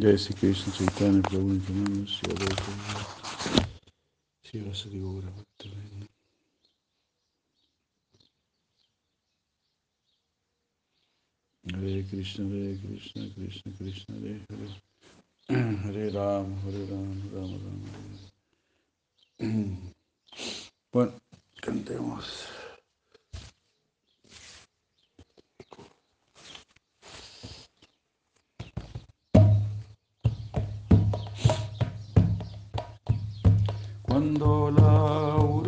Jai Sri Krishna Chaitanya Sri Adhoka Sri Hare Krishna Hare Krishna Krishna Krishna Hare Hare Hare Bueno, cantemos. Yandola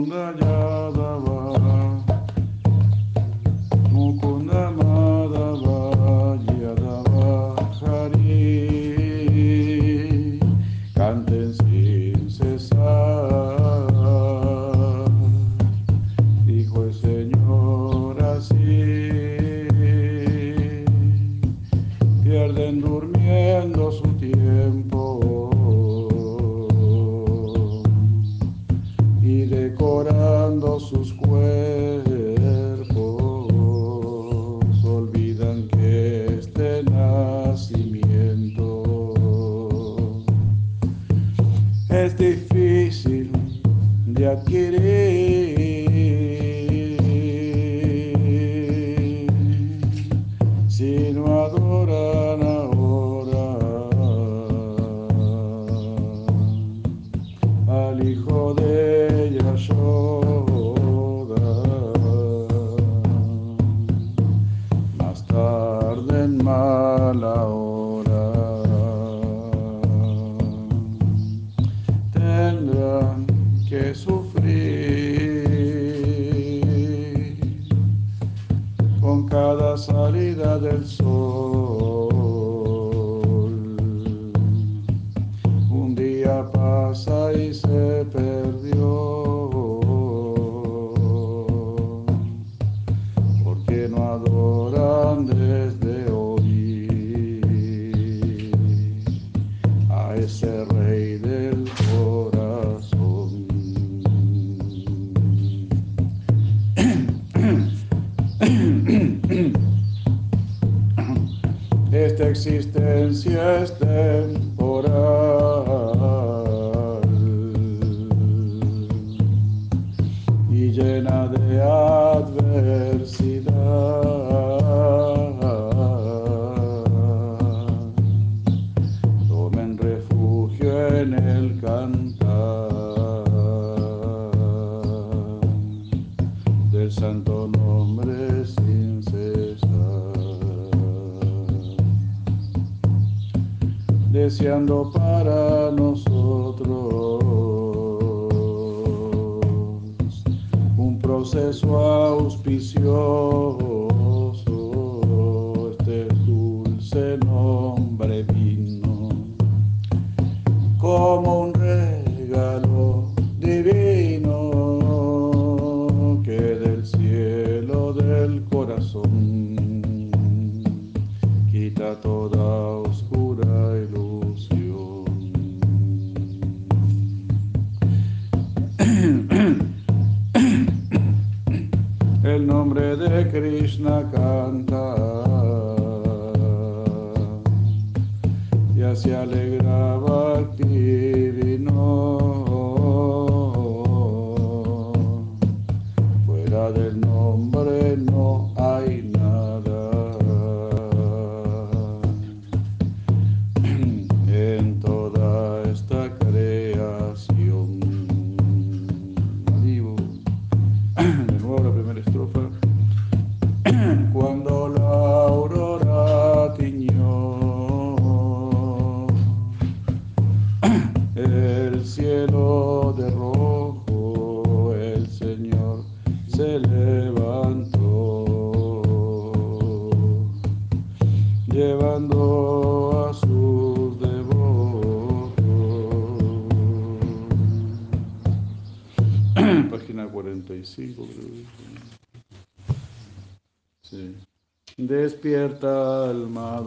konuda deseando Despierta, alma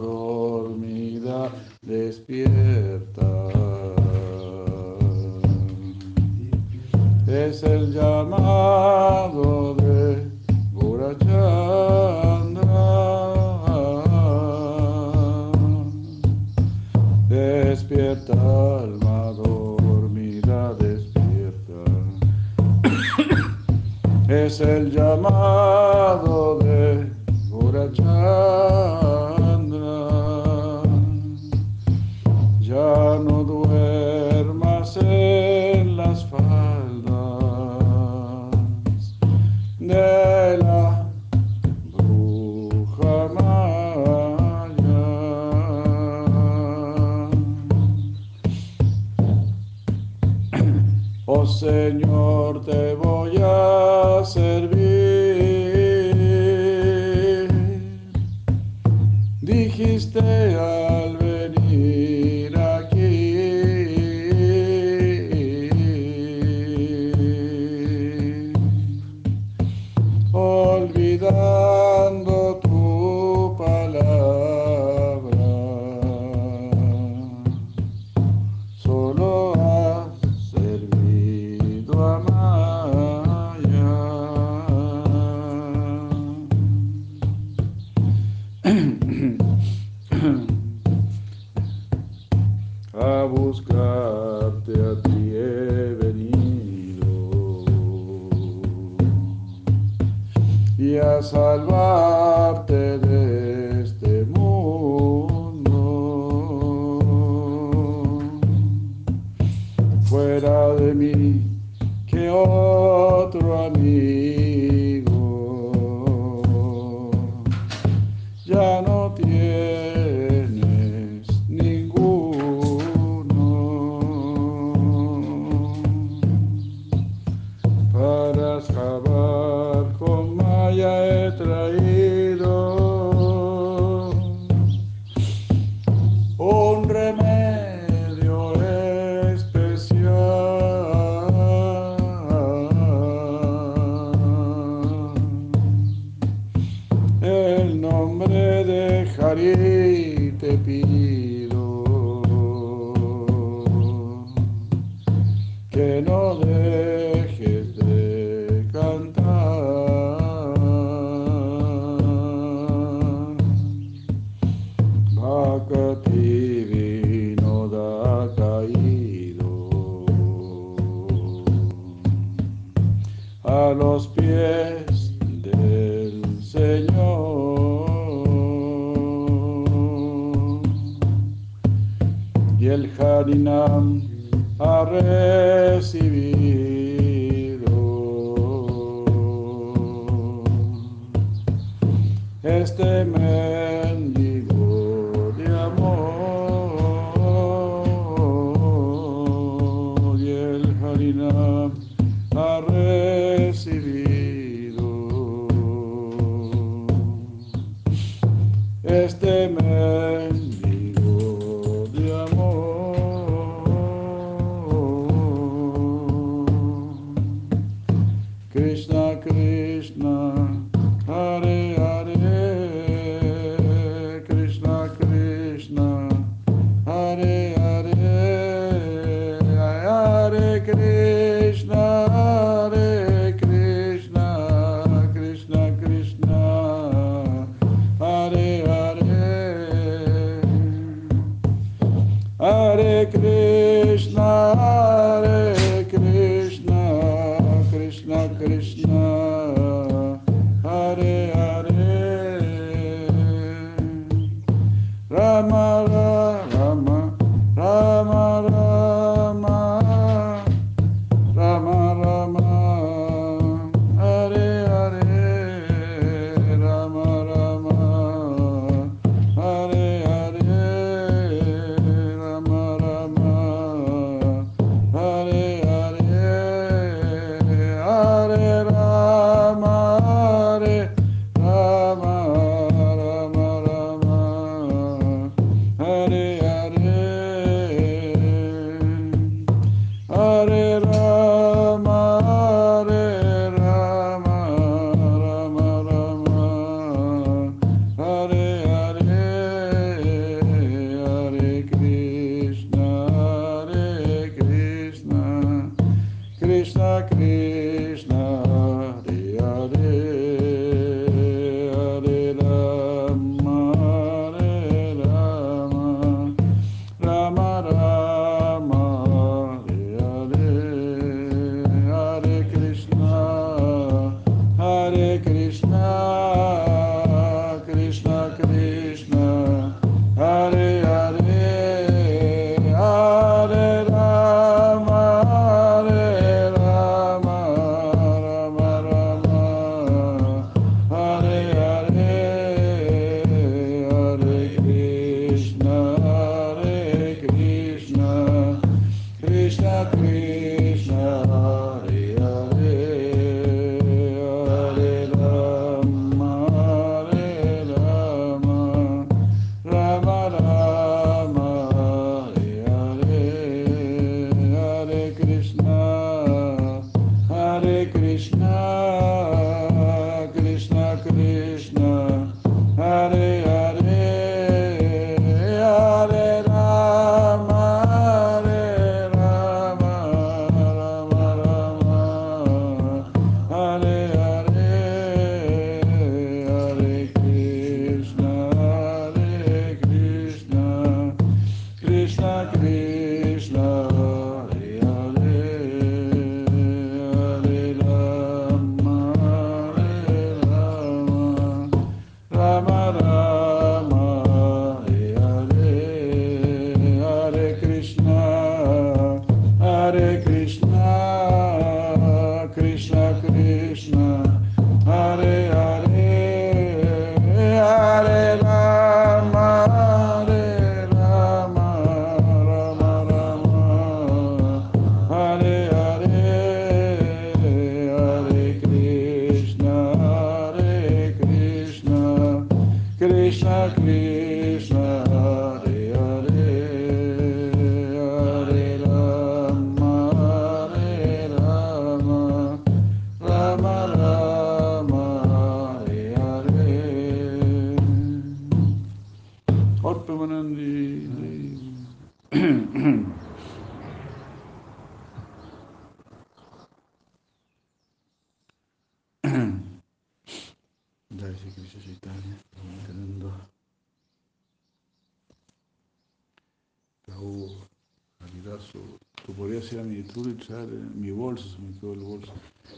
y traer eh, mi bolso, se me quedó el bolso.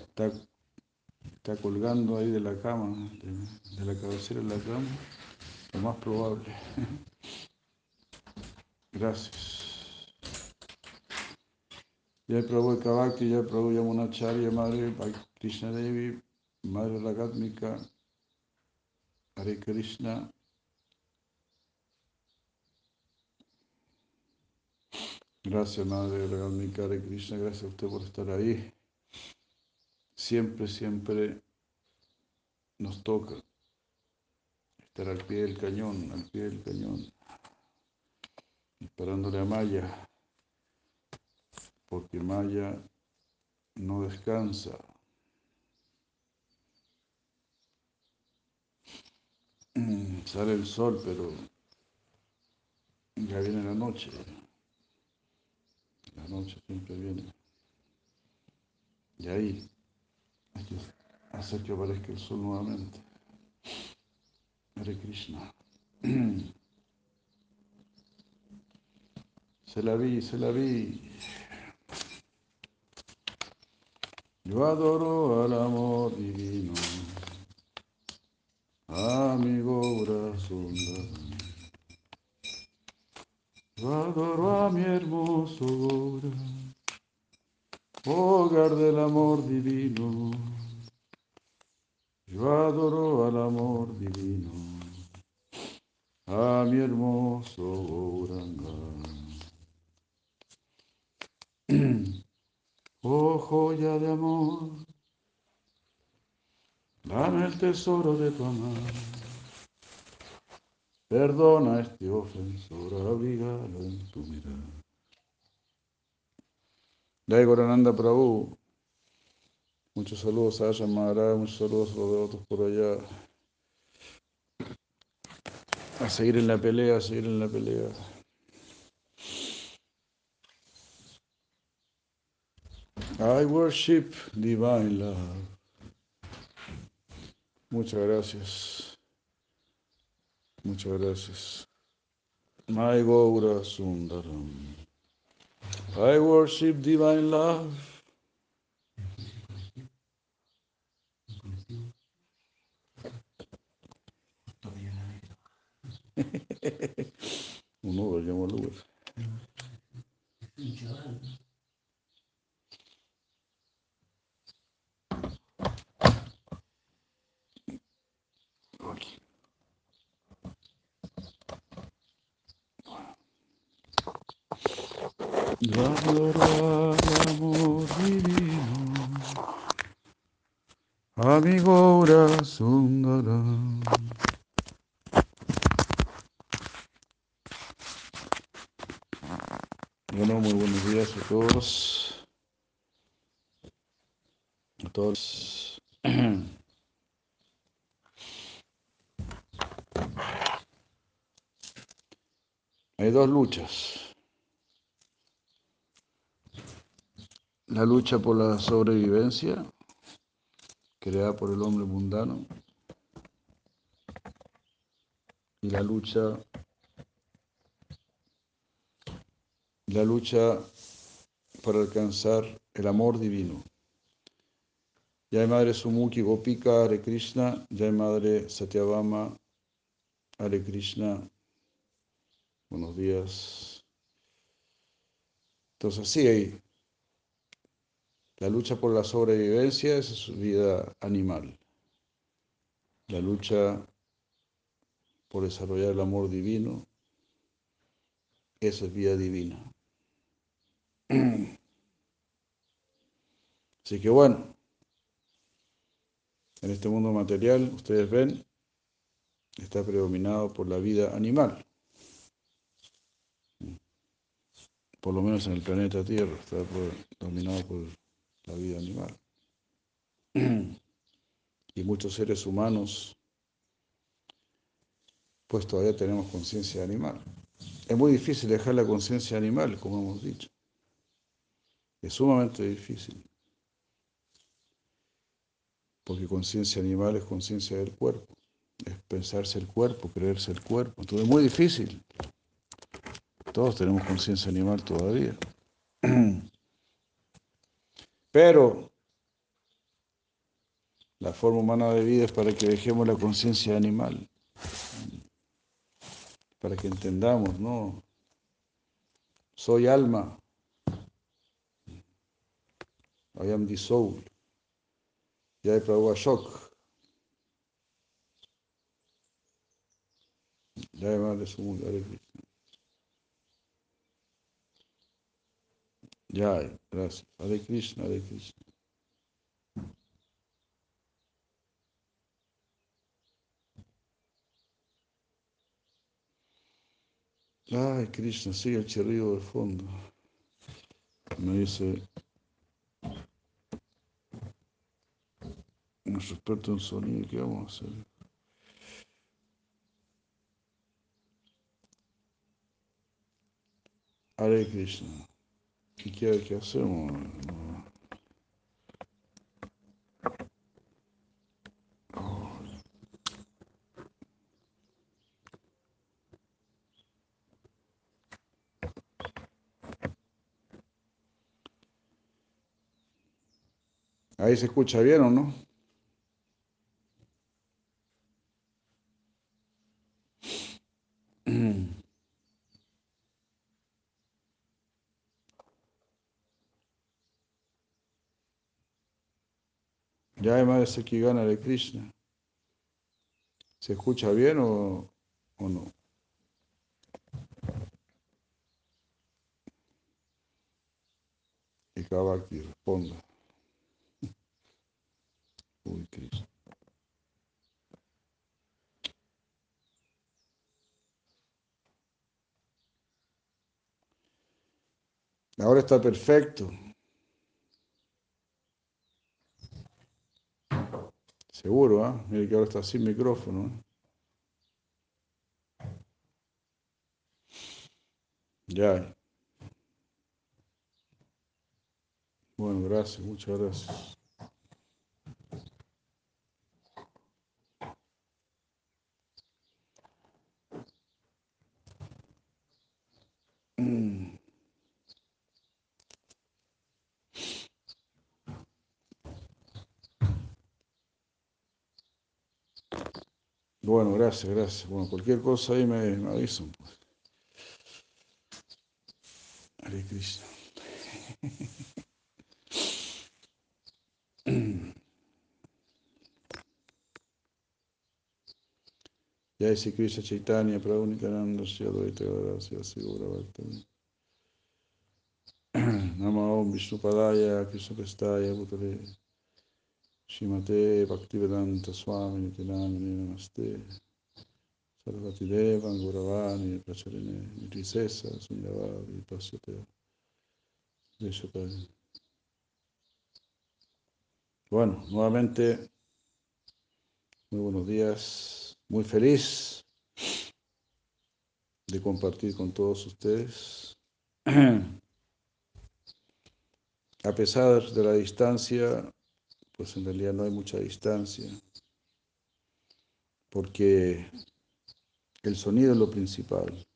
Está, está colgando ahí de la cama, de, de la cabecera de la cama, lo más probable. Gracias. Jai Prabhu Kavakti, Jai Prabhu Yamunacharya, Madre Krishna Devi, Madre Lagatmika, Hare Krishna. Gracias, Madre Lagatmika, Hare Krishna, gracias a usted por estar ahí. Siempre, siempre nos toca estar al pie del cañón, al pie del cañón, esperándole a Maya, porque Maya no descansa. Sale el sol, pero ya viene la noche. La noche siempre viene. Y ahí hay que hacer que aparezca el sol nuevamente. Hare Krishna. Se la vi, se la vi. Yo adoro al amor divino, amigo Sundara. Adoro a mi hermoso Gora, hogar del amor divino. Yo adoro al amor divino, a mi hermoso Gauranga. Oh joya de amor, dame el tesoro de tu amor. Perdona este ofensor, abrígalo en tu mirada. Jai Gorananda Prabhu, muchos saludos a Maharaj, muchos saludos a los devotos por allá. A seguir en la pelea, a seguir en la pelea. I worship divine love. Muchas gracias. Muchas gracias. My Gaura Sundaram. I worship divine love. Un luz. Divino, amigo Gaura Sundaram. Bueno, muy buenos días a todos. A todos. Hay dos luchas. La lucha por la sobrevivencia, creada por el hombre mundano, y la lucha, la lucha para alcanzar el amor divino. Ya hay Madre Sumuki Gopika, Hare Krishna, ya hay Madre Satyabama, Hare Krishna, buenos días. Entonces, sí, hay la lucha por la sobrevivencia es su vida animal. La lucha por desarrollar el amor divino, esa es vida divina. Así que bueno, en este mundo material ustedes ven está predominado por la vida animal. Por lo menos en el planeta Tierra está dominado por la vida animal. Y muchos seres humanos, pues todavía tenemos conciencia animal. Es muy difícil dejar la conciencia animal, como hemos dicho. Es sumamente difícil. Porque conciencia animal es conciencia del cuerpo. Es pensarse el cuerpo, creerse el cuerpo. Entonces es muy difícil. Todos tenemos conciencia animal todavía. Pero la forma humana de vida es para que dejemos la conciencia animal para que entendamos, ¿no? Soy alma. I am the soul. Jai Prabhu Ashok. Jai Madre Sumu, Hare Krishna. Jai, gracias. Hare Krishna, Hare Krishna. Ay, Krishna, sigue el chirrido de fondo. Me dice nuestro experto en sonido, ¿qué vamos a hacer? Hare Krishna. ¿Qué quiere que hacemos? Ahí se escucha bien o no? Ya además de gana de Krishna. ¿Se escucha bien o, o no? Y Kavakti responda. Uy, Cristo. Ahora está perfecto. Seguro, ¿ah? Mire que ahora está sin micrófono. ¿eh? Ya. Bueno, gracias, muchas gracias. Mm. Bueno, gracias, gracias. Bueno, cualquier cosa ahí me, me avisan. Pues. Hare Krishna. Ya Sri Krishna Chaitanya Prabhu Nityananda Shri Advaita Gadasya Sigura Bhaktami Nama Om Vishnu Padaya Krishna Prestaya Bhutale Shimate Bhaktivedanta Swami Nityanamini Namaste. Sarvati Deva Guravani Pracharine Nitrisesa Sunyavadi Pasyate Deshataya Bueno, nuevamente, muy buenos días. Muy feliz de compartir con todos ustedes. A pesar de la distancia, pues en realidad no hay mucha distancia, porque el sonido es lo principal.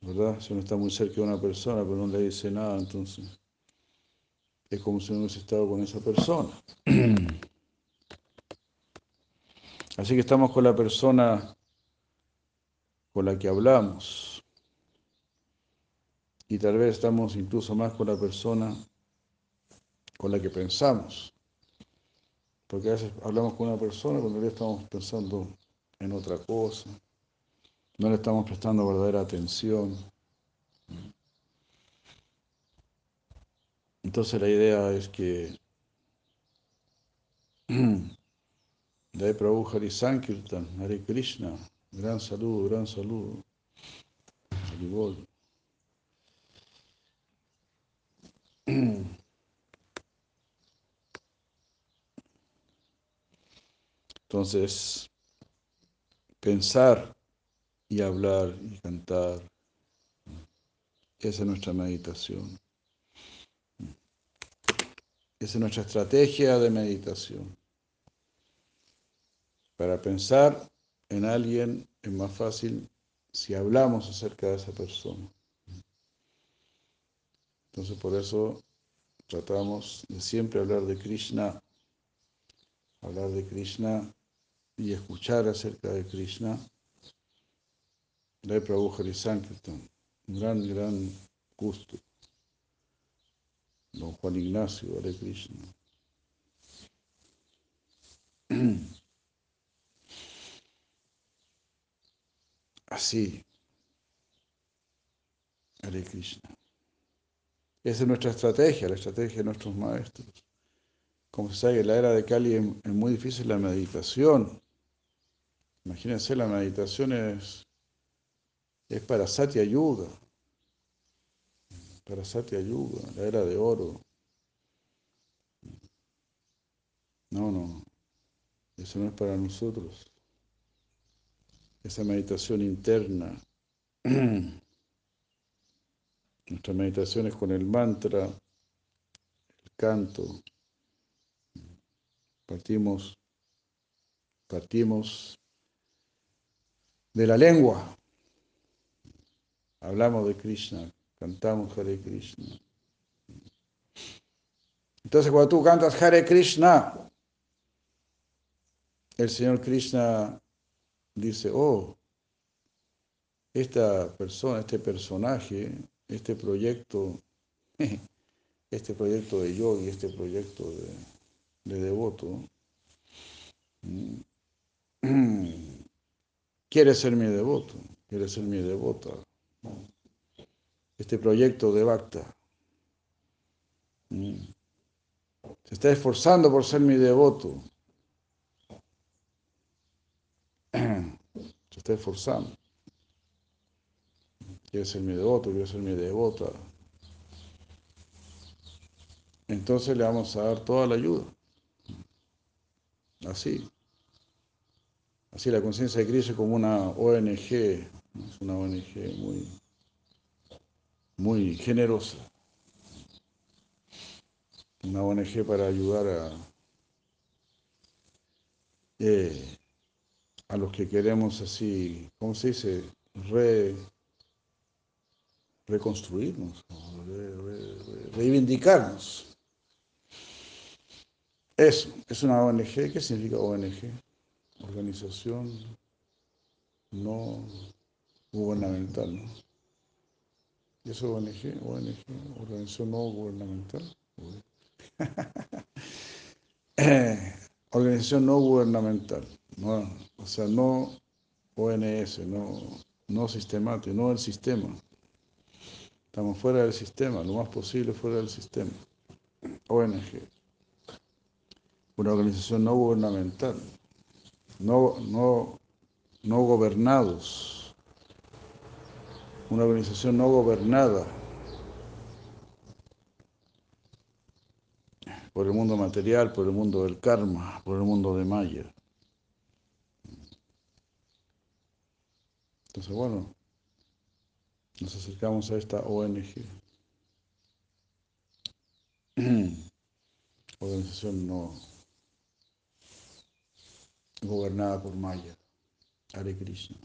¿Verdad? Si uno está muy cerca de una persona, pero no le dice nada, entonces es como si no hubiese estado con esa persona. Así que estamos con la persona con la que hablamos. Y tal vez estamos incluso más con la persona con la que pensamos. Porque a veces hablamos con una persona cuando ya estamos pensando en otra cosa. No le estamos prestando verdadera atención. Entonces la idea es que Jai Prabhu Hari Sankirtan, Hare Krishna. Gran saludo, gran saludo. Entonces, pensar y hablar y cantar, esa es nuestra meditación. Esa es nuestra estrategia de meditación. Para pensar en alguien es más fácil si hablamos acerca de esa persona. Entonces por eso tratamos de siempre hablar de Krishna, hablar de Krishna y escuchar acerca de Krishna. De Prabhu Hari Sankirtan, un gran, gran gusto. Don Juan Ignacio, Hare Krishna. Así. Hare Krishna. Esa es nuestra estrategia, la estrategia de nuestros maestros. Como se sabe, en la era de Kali es muy difícil la meditación. Imagínense, la meditación es, es para Satya Yuga. Para Satya Yuga, la era de oro. No, no. Eso no es para nosotros esa meditación interna. Nuestra meditación es con el mantra, el canto. Partimos, partimos de la lengua. Hablamos de Krishna, cantamos Hare Krishna. Entonces cuando tú cantas Hare Krishna, el Señor Krishna dice, oh, esta persona, este personaje, este proyecto, este proyecto de yogi, este proyecto de, devoto, quiere ser mi devoto, quiere ser mi devota. Este proyecto de Bhakta se está esforzando por ser mi devoto. Se está esforzando. Quiere ser mi devoto, quiere ser mi devota. Entonces le vamos a dar toda la ayuda. Así. Así la conciencia de Cristo como una ONG, es una ONG muy, muy generosa. Una ONG para ayudar a eh, a los que queremos así, ¿cómo se dice? Re, reconstruirnos, reivindicarnos. Eso, es una ONG. ¿Qué significa ONG? Organización no gubernamental, ¿no? ¿Y eso ONG? ONG, organización no gubernamental. organización no gubernamental. No, o sea, no ONS, no, no sistemático, no el sistema. Estamos fuera del sistema, lo más posible fuera del sistema. ONG. Una organización no gubernamental, no, no, no gobernados. Una organización no gobernada por el mundo material, por el mundo del karma, por el mundo de Maya. Entonces, bueno, nos acercamos a esta ONG, organización no gobernada por Maya, Hare Krishna.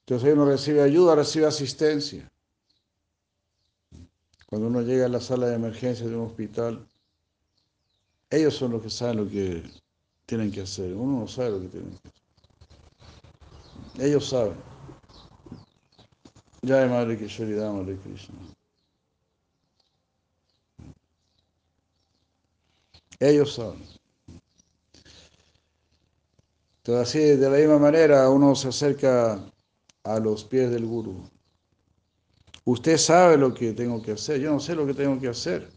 Entonces uno recibe ayuda, recibe asistencia. Cuando uno llega a la sala de emergencia de un hospital, ellos son los que saben lo que tienen que hacer. Uno no sabe lo que tienen que hacer. Ellos saben. Ya de Madre Kishori Dama de Krishna. Ellos saben. Así, de la misma manera, uno se acerca a los pies del Guru. Usted sabe lo que tengo que hacer, yo no sé lo que tengo que hacer.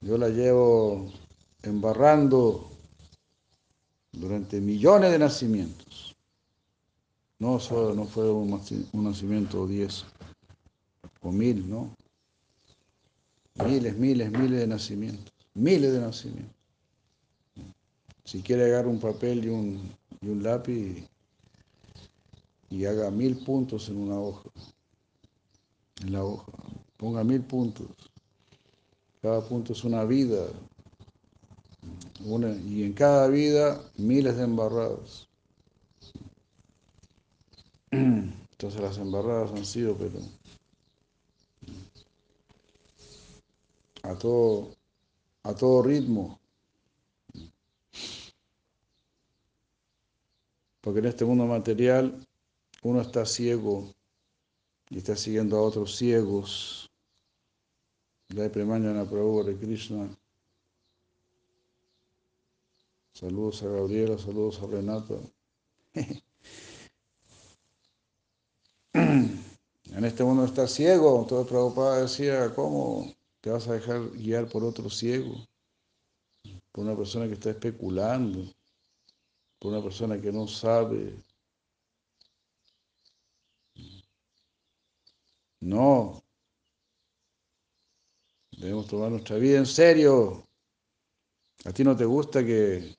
Yo la llevo embarrando durante millones de nacimientos. No, solo, no fue un, un nacimiento o diez o mil, ¿no? Miles, miles, miles de nacimientos. Miles de nacimientos. Si quiere agarrar un papel y un, y un lápiz y haga mil puntos en una hoja, en la hoja, ponga mil puntos. Cada punto es una vida. Y en cada vida miles de embarradas. Entonces las embarradas han sido, pero a todo, a todo ritmo. Porque en este mundo material uno está ciego y está siguiendo a otros ciegos. Jai Premañana Prabhu de Krishna. Saludos a Gabriela, saludos a Renata. en este mundo está ciego. Todo Prabhupada decía, ¿cómo te vas a dejar guiar por otro ciego? Por una persona que está especulando, una persona que no sabe. No, Debemos tomar nuestra vida en serio. A ti no te gusta que,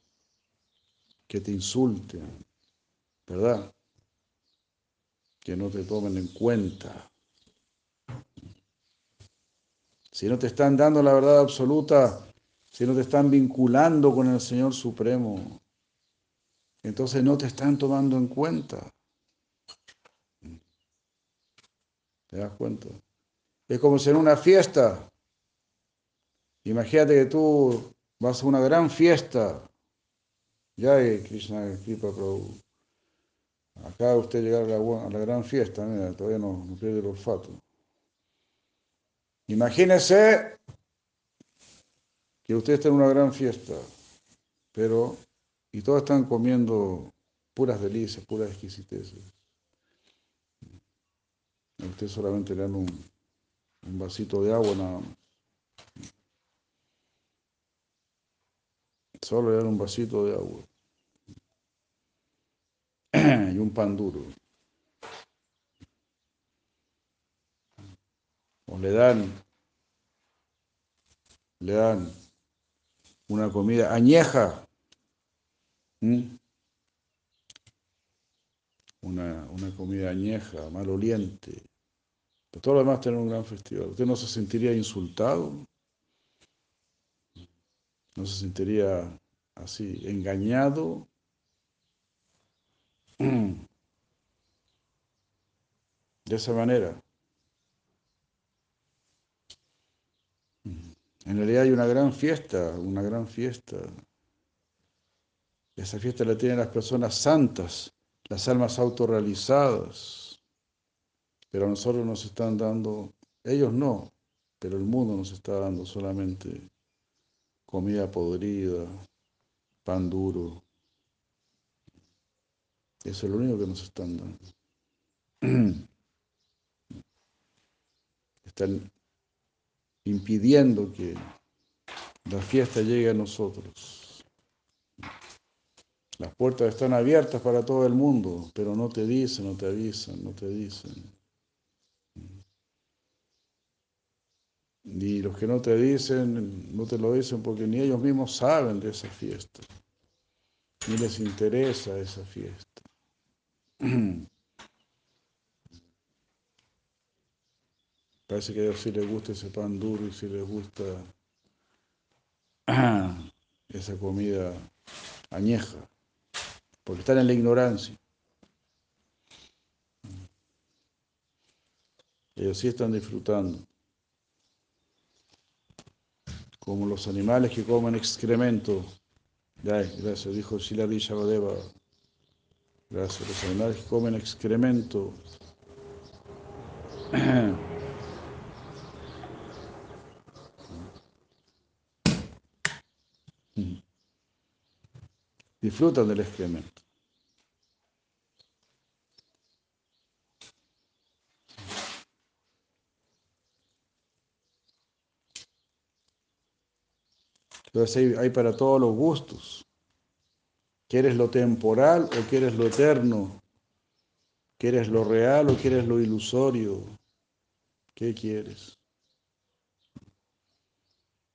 que te insulten, ¿verdad? Que no te tomen en cuenta. Si no te están dando la verdad absoluta, si no te están vinculando con el Señor Supremo, entonces no te están tomando en cuenta. ¿Te das cuenta? Es como si en una fiesta Imagínate que tú vas a una gran fiesta. Ya Krishna Kripa Prabhu. Acá usted llegar a la, gran fiesta, mira, todavía no, pierde el olfato. Imagínese que usted está en una gran fiesta, pero y todos están comiendo puras delicias, puras exquisiteces. A usted solamente le dan un, un vasito de agua nada más. Solo le dan un vasito de agua y un pan duro. O le dan, le dan una comida añeja. Una, una, comida añeja, maloliente. Pero todo lo demás tiene un gran festival. ¿Usted no se sentiría insultado? no se sentiría así engañado. De esa manera. En realidad hay una gran fiesta, una gran fiesta. Esa fiesta la tienen las personas santas, las almas autorrealizadas. Pero a nosotros nos están dando, ellos no, pero el mundo nos está dando solamente comida podrida, pan duro. Eso es lo único que nos están dando. Están impidiendo que la fiesta llegue a nosotros. Las puertas están abiertas para todo el mundo, pero no te dicen, no te avisan, no te dicen. Y los que no te dicen, no te lo dicen porque ni ellos mismos saben de esa fiesta, ni les interesa esa fiesta. Parece que a ellos sí les gusta ese pan duro y sí les gusta esa comida añeja, porque están en la ignorancia. Ellos sí están disfrutando como los animales que comen excremento. gracias, dijo Shilari Shabadeva. Gracias, los animales que comen excremento. Disfrutan del excremento. Entonces hay, para todos los gustos. ¿Quieres lo temporal o quieres lo eterno? ¿Quieres lo real o quieres lo ilusorio? ¿Qué quieres?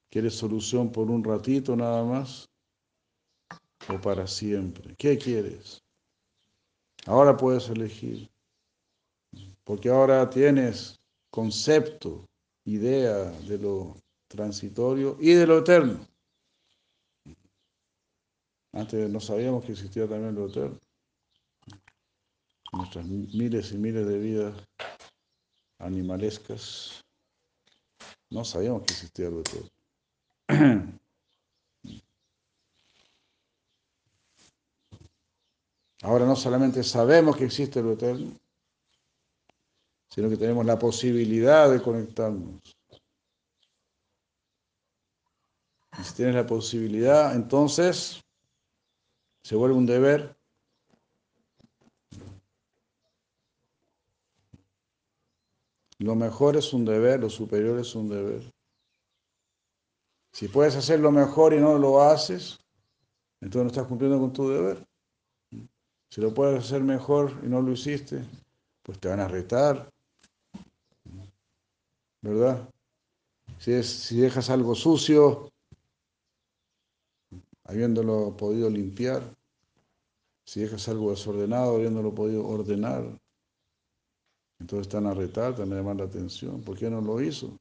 ¿Quieres solución por un ratito nada más? ¿O para siempre? ¿Qué quieres? Ahora puedes elegir. Porque ahora tienes concepto, idea de lo transitorio y de lo eterno. Antes no sabíamos que existía también lo eterno. Nuestras miles y miles de vidas animalescas, no sabíamos que existía lo eterno. Ahora no solamente sabemos que existe lo eterno, sino que tenemos la posibilidad de conectarnos. Y si tienes la posibilidad, entonces se vuelve un deber. Lo mejor es un deber, lo superior es un deber. Si puedes hacer lo mejor y no lo haces, entonces no estás cumpliendo con tu deber. Si lo puedes hacer mejor y no lo hiciste, pues te van a retar. ¿Verdad? Si, si dejas algo sucio, habiéndolo podido limpiar, si dejas algo desordenado, habiéndolo podido ordenar, entonces están a retar, van a llamar la atención. ¿Por qué no lo hizo?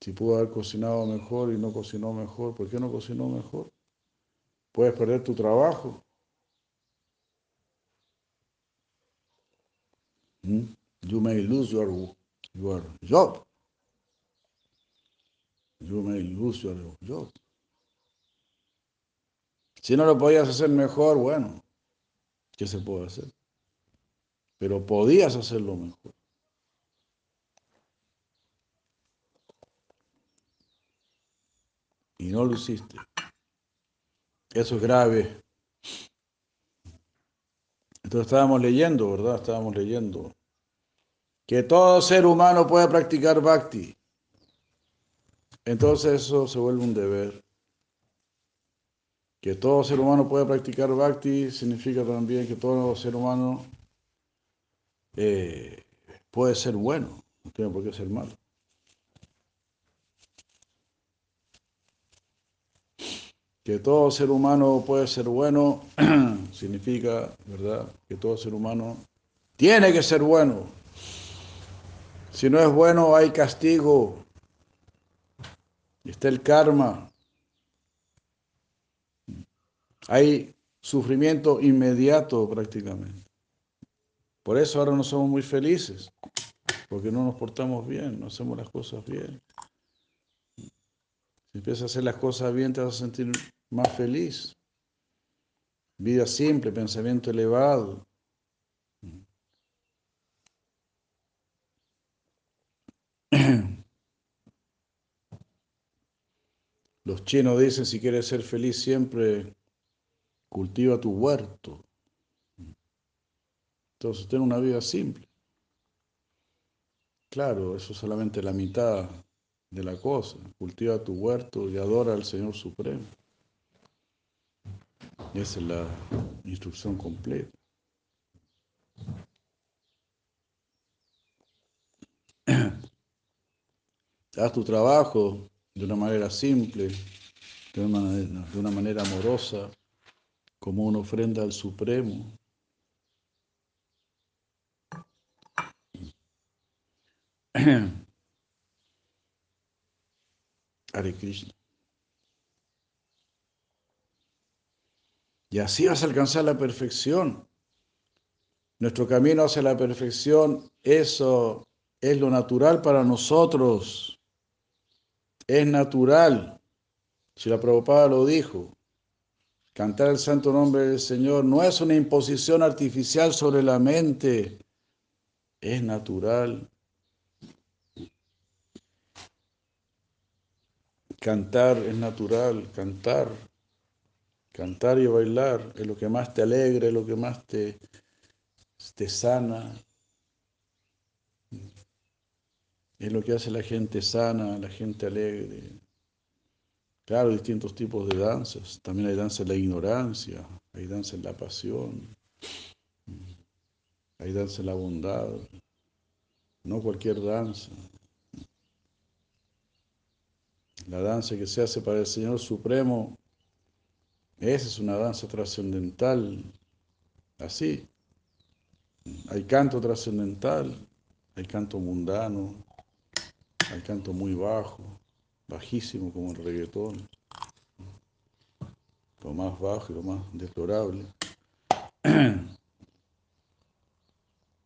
Si pudo haber cocinado mejor y no cocinó mejor, ¿por qué no cocinó mejor? Puedes perder tu trabajo. ¿Mm? You may lose your, your job. You may lose your job. Si no lo podías hacer mejor, bueno, ¿qué se puede hacer? Pero podías hacerlo mejor. y no lo hiciste. Eso es grave. Entonces estábamos leyendo, ¿verdad? Estábamos leyendo que todo ser humano puede practicar bhakti. Entonces eso se vuelve un deber. Que todo ser humano puede practicar bhakti significa también que todo ser humano eh, puede ser bueno, no tiene por qué ser malo. Que todo ser humano puede ser bueno, significa, ¿verdad?, que todo ser humano tiene que ser bueno. Si no es bueno, hay castigo. Está el karma. Hay sufrimiento inmediato prácticamente. Por eso ahora no somos muy felices, porque no nos portamos bien, no hacemos las cosas bien. Si empiezas a hacer las cosas bien, te vas a sentir más feliz. Vida simple, pensamiento elevado. Los chinos dicen, si quieres ser feliz siempre, cultiva tu huerto. Entonces, ten una vida simple. Claro, eso es solamente la mitad de la cosa. Cultiva tu huerto y adora al Señor Supremo. Esa es la instrucción completa. Haz tu trabajo de una manera simple, de una manera, de una manera amorosa, como una ofrenda al Supremo. Hare Krishna. Y así vas a alcanzar la perfección. Nuestro camino hacia la perfección, eso es lo natural para nosotros. Es natural. Si la Prabhupada lo dijo, cantar el santo nombre del Señor no es una imposición artificial sobre la mente, es natural. Cantar es natural, cantar Cantar y bailar es lo que más te alegra, es lo que más te, te sana. Es lo que hace la gente sana, la gente alegre. Claro, distintos tipos de danzas. También hay danza en la ignorancia, hay danza en la pasión, hay danza en la bondad. No cualquier danza. La danza que se hace para el Señor Supremo, esa es una danza trascendental. Así. Hay canto trascendental, hay canto mundano, hay canto muy bajo, bajísimo como el reggaetón, lo más bajo y lo más deplorable.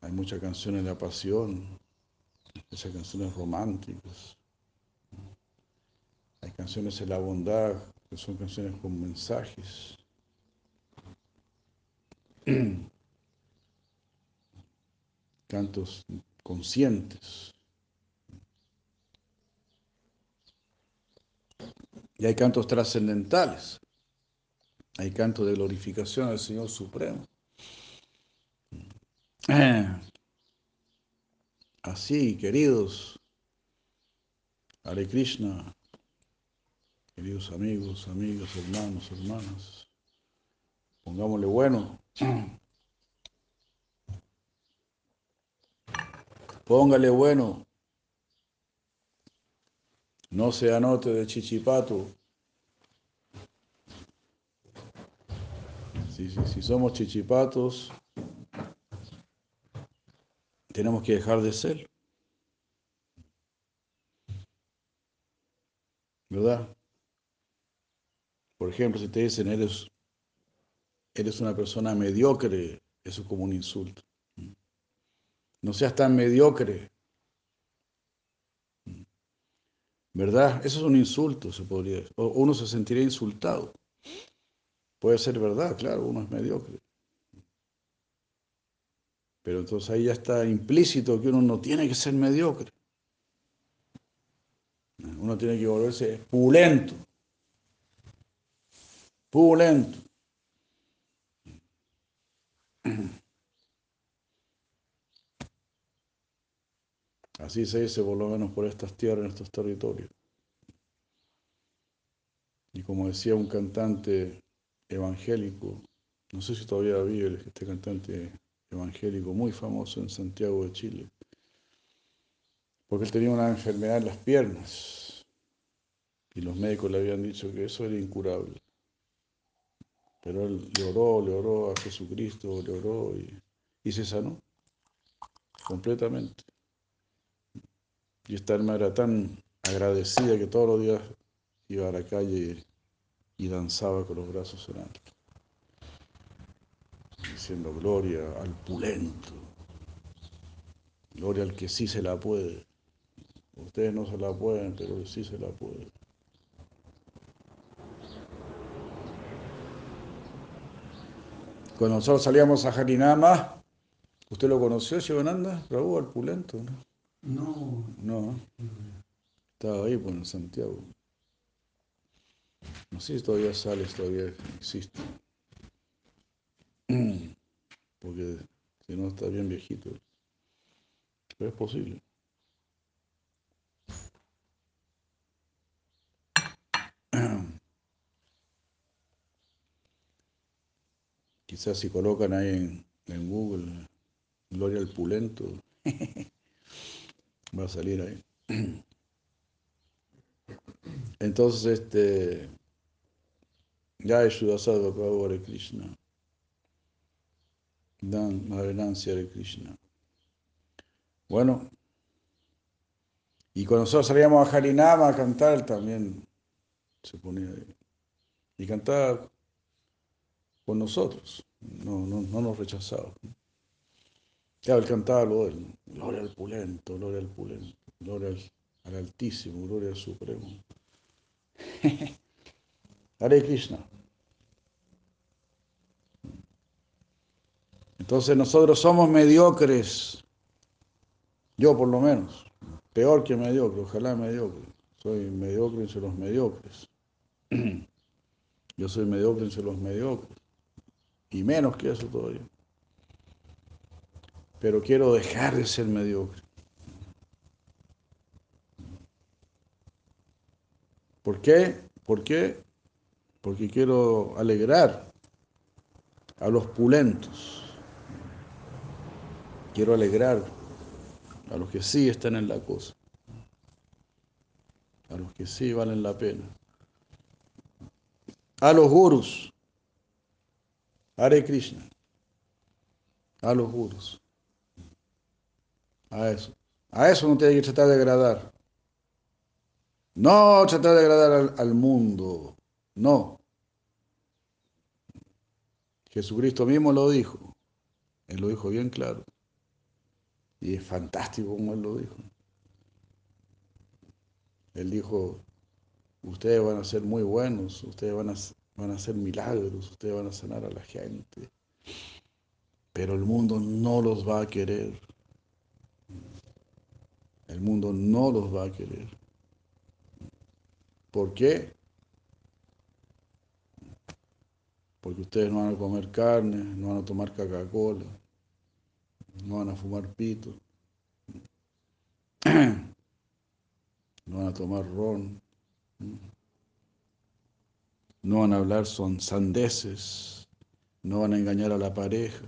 Hay muchas canciones de la pasión, esas canciones románticas. Hay canciones de la bondad, son canciones con mensajes. Cantos conscientes. Y hay cantos trascendentales. Hay cantos de glorificación al Señor Supremo. Así, queridos, Hare Krishna, queridos amigos, amigas, hermanos, hermanas, pongámosle bueno. Póngale bueno. No se anote de chichipato. Si, si, si somos chichipatos, tenemos que dejar de ser. ¿Verdad? Por ejemplo, si te dicen eres, eres una persona mediocre, eso es como un insulto. No seas tan mediocre. ¿Verdad? Eso es un insulto, se podría decir. Uno se sentiría insultado. Puede ser verdad, claro, uno es mediocre. Pero entonces ahí ya está implícito que uno no tiene que ser mediocre. Uno tiene que volverse pulento. Pulento. Así se dice por lo menos por estas tierras, estos territorios. Y como decía un cantante evangélico, no sé si todavía vive este cantante evangélico muy famoso en Santiago de Chile, porque él tenía una enfermedad en las piernas y los médicos le habían dicho que eso era incurable. Pero él le oró, le oró a Jesucristo, le oró y, y se sanó completamente. Y esta alma era tan agradecida que todos los días iba a la calle y danzaba con los brazos en alto, diciendo gloria al pulento, gloria al que sí se la puede. Ustedes no se la pueden, pero sí se la puede. Cuando nosotros salíamos a Harinama, ¿usted lo conoció, Shivananda? Raúl, al pulento, ¿no? No, No, estaba ahí, pues, en Santiago. No sé si todavía sale, si todavía existe. Porque si no está bien viejito. Pero es posible. Quizás si colocan ahí en, en Google Gloria al Pulento, va a salir ahí. Entonces, este, ya Sudasada Prabhu Hare Krishna. Dan Mahavinancia Hare Krishna. Bueno, y cuando nosotros salíamos a Harinama a cantar, también se ponía ahí. Y cantaba con nosotros, no, no, no nos rechazaba. Claro, él cantaba lo del gloria al pulento, gloria al pulento, gloria al, al altísimo, gloria al supremo. Hare Krishna. Entonces nosotros somos mediocres, yo por lo menos, peor que mediocre, ojalá mediocre. Soy mediocre entre los mediocres. Yo soy mediocre entre los mediocres y menos que eso todavía. Pero quiero dejar de ser mediocre. ¿Por qué? ¿Por qué? Porque quiero alegrar a los pulentos. Quiero alegrar a los que sí están en la cosa. A los que sí valen la pena. A los gurus Hare Krishna, a los gurus, a eso, a eso no tiene que tratar de agradar, no tratar de agradar al, al mundo, no. Jesucristo mismo lo dijo, él lo dijo bien claro. Y es fantástico como él lo dijo. Él dijo, ustedes van a ser muy buenos, ustedes van a, van a hacer milagros, ustedes van a sanar a la gente, pero el mundo no los va a querer. El mundo no los va a querer. ¿Por qué? Porque ustedes no van a comer carne, no van a tomar Coca-Cola, no van a fumar pito, no van a tomar ron, no van a hablar son sandeces, no van a engañar a la pareja,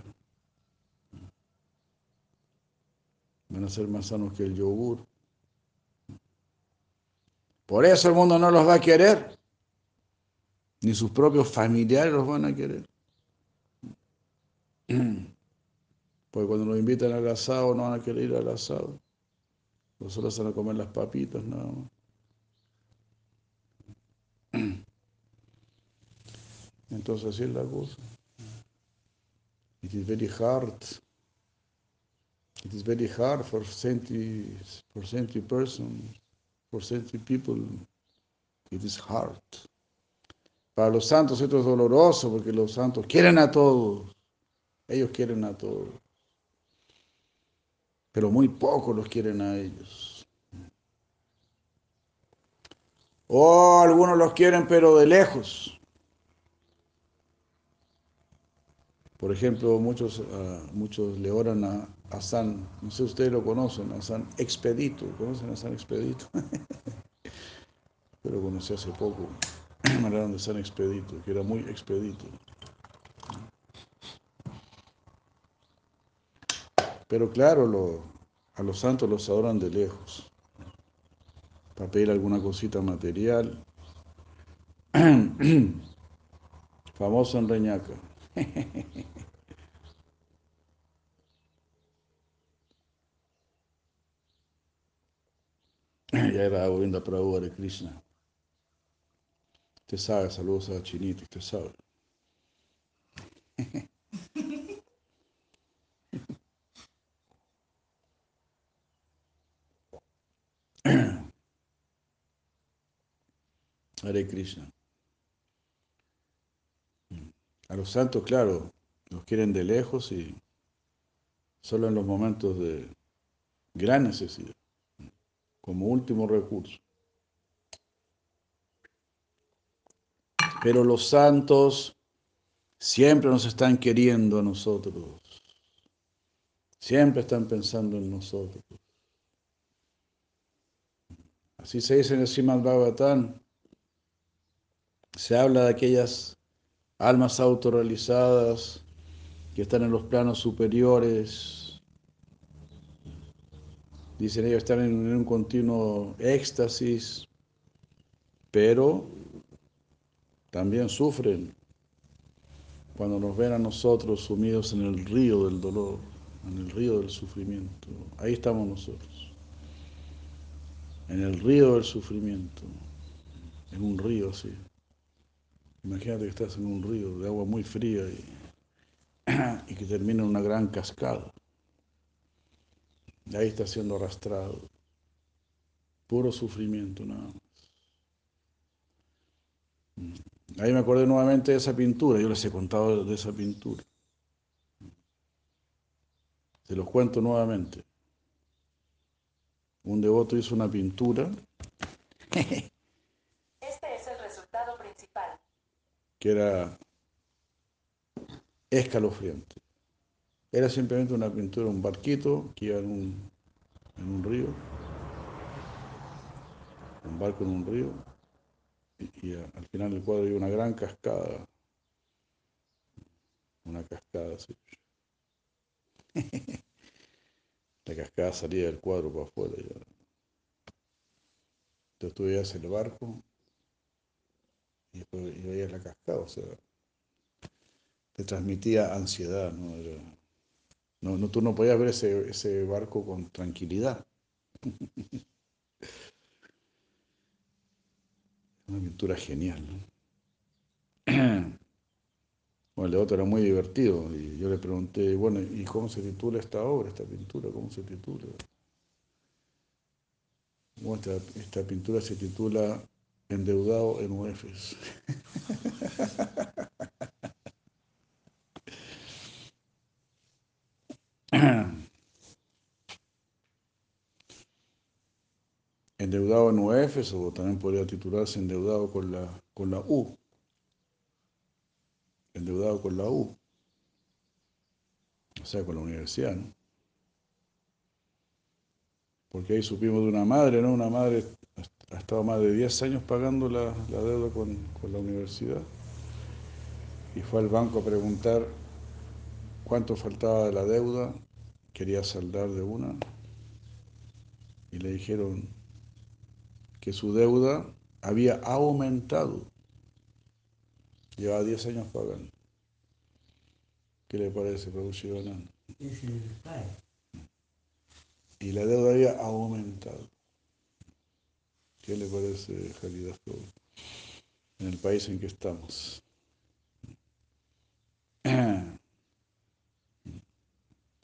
van a ser más sanos que el yogur. Por eso el mundo no los va a querer, ni sus propios familiares los van a querer. Porque cuando nos invitan al asado no van a querer ir al asado. Nosotros van a comer las papitas nada más. Entonces así es la cosa. It is very hard. It is very hard for senti, for senti person, for senti people. It is hard. Para los santos esto es doloroso porque los santos quieren a todos. Ellos quieren a todos pero muy pocos los quieren a ellos. O algunos los quieren, pero de lejos. Por ejemplo, muchos, uh, muchos le oran a, a, San, no sé si ustedes lo conocen, a San Expedito. ¿Conocen a San Expedito? Yo lo conocí hace poco. Me hablaron de San Expedito, que era muy expedito. Pero claro, a los santos los adoran de lejos, para pedir alguna cosita material. Famoso en Reñaca. Jaya ರಾಘವೇಂದ್ರ Prabhu Hari Krishna Tesar, saludos a Chinita, Tesar. Hare Krishna. A los santos, claro, los quieren de lejos y solo en los momentos de gran necesidad, como último recurso. Pero los santos siempre nos están queriendo a nosotros, siempre están pensando en nosotros. Así se dice en el Srimad Bhagavatam, se habla de aquellas almas autorrealizadas que están en los planos superiores. Dicen ellos están en un continuo éxtasis, pero también sufren cuando nos ven a nosotros sumidos en el río del dolor, en el río del sufrimiento. Ahí estamos nosotros, en el río del sufrimiento, en un río así. Imagínate que estás en un río de agua muy fría y, que termina en una gran cascada. Y ahí está siendo arrastrado. Puro sufrimiento nada más. Ahí me acordé nuevamente de esa pintura, yo les he contado de esa pintura. Se los cuento nuevamente. Un devoto hizo una pintura. Este es el resultado principal. Que era escalofriante. Era simplemente una pintura, un barquito que iba en un, en un río, un barco en un río, y, al final del cuadro hay una gran cascada. Una cascada así. La cascada salía del cuadro para afuera. Ya. Entonces tú veías el barco y y veías la cascada, o sea, te transmitía ansiedad, ¿no? No, tú no podías ver ese, ese barco con tranquilidad. Una pintura genial, ¿no? Bueno, el otro era muy divertido y yo le pregunté, bueno, ¿y cómo se titula esta obra, esta pintura? ¿Cómo se titula? Bueno, esta, esta pintura se titula Endeudado en UEFs. Endeudado en UEFs o también podría titularse Endeudado con la, con la U. Endeudado con la U. O sea, con la universidad, ¿no? Porque ahí supimos de una madre, ¿no? Una madre ha estado más de 10 años pagando la, la deuda con, con la universidad. Y fue al banco a preguntar cuánto faltaba de la deuda, quería saldar de una. Y le dijeron que su deuda había aumentado. Llevaba 10 años pagando. ¿Qué le parece, Shivananda? Es el padre. Y la deuda había aumentado. ¿Qué le parece, Haridas? En el país en que estamos.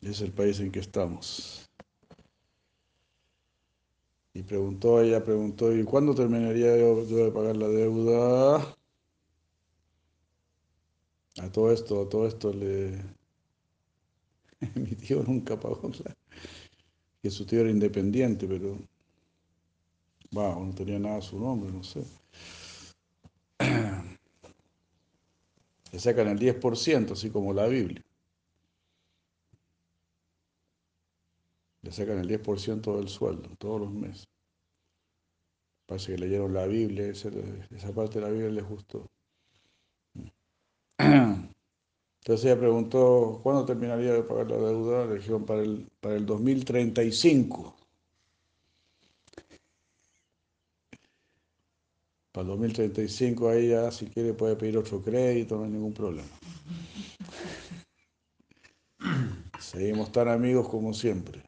Es el país en que estamos. Y preguntó, ella preguntó, ¿y cuándo terminaría yo, yo de pagar la deuda? A todo esto, a todo esto le... Mi tío nunca pagó la... Que su tío era independiente, pero... Wow, no tenía nada a su nombre, no sé. Le sacan el 10%, así como la Biblia. Le sacan el 10% del sueldo todos los meses. Parece que leyeron la Biblia, esa, esa parte de la Biblia les gustó. Entonces ella preguntó, ¿cuándo terminaría de pagar la deuda? Le dijeron para el, para el 2035. Para el 2035 ahí ya, si quiere, puede pedir otro crédito, no hay ningún problema. Seguimos tan amigos como siempre.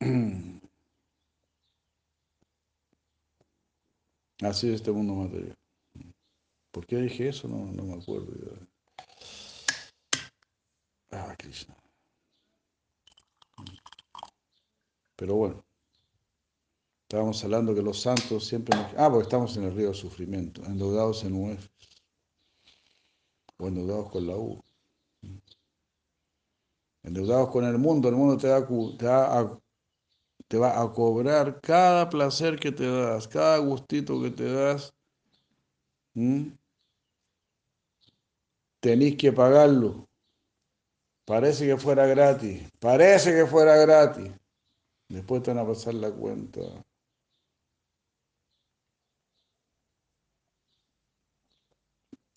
Así es este mundo material. ¿Por qué dije eso? No, no me acuerdo. Ah, Krishna. Pero bueno, estábamos hablando que los santos siempre nos... Ah, porque estamos en el río del sufrimiento, endeudados en UF, o endeudados con la U. Endeudados con el mundo, el mundo te va, a te va a cobrar cada placer que te das, cada gustito que te das. ¿m? Tenés que pagarlo. Parece que fuera gratis. Parece que fuera gratis. Después te van a pasar la cuenta.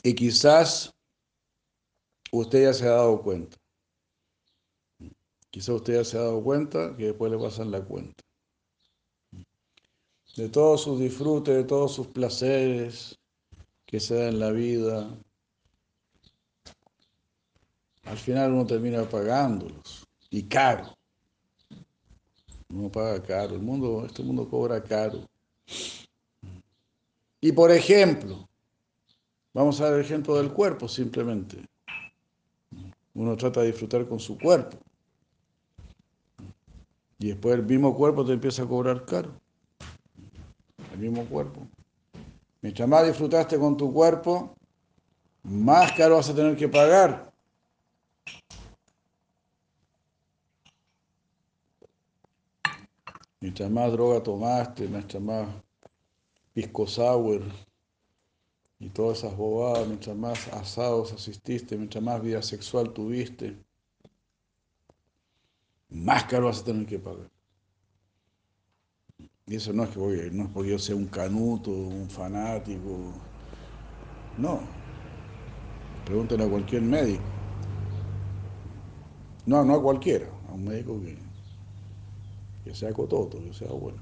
Y quizás usted ya se ha dado cuenta. Quizás usted ya se ha dado cuenta que después le pasan la cuenta. De todos sus disfrutes, de todos sus placeres que se dan en la vida, al final uno termina pagándolos. Y caro. Uno paga caro. El mundo, este mundo cobra caro. Y por ejemplo, vamos a dar el ejemplo del cuerpo simplemente. Uno trata de disfrutar con su cuerpo. Y después el mismo cuerpo te empieza a cobrar caro. El mismo cuerpo. Mientras más disfrutaste con tu cuerpo, más caro vas a tener que pagar. Mientras más droga tomaste, mientras más pisco sour y todas esas bobadas, mientras más asados asististe, mientras más vida sexual tuviste, más caro vas a tener que pagar. Y eso no es, que voy, no es porque yo sea un canuto, un fanático. No. Pregúntenle a cualquier médico. No, no a cualquiera, a un médico que, que sea cototo, que sea bueno.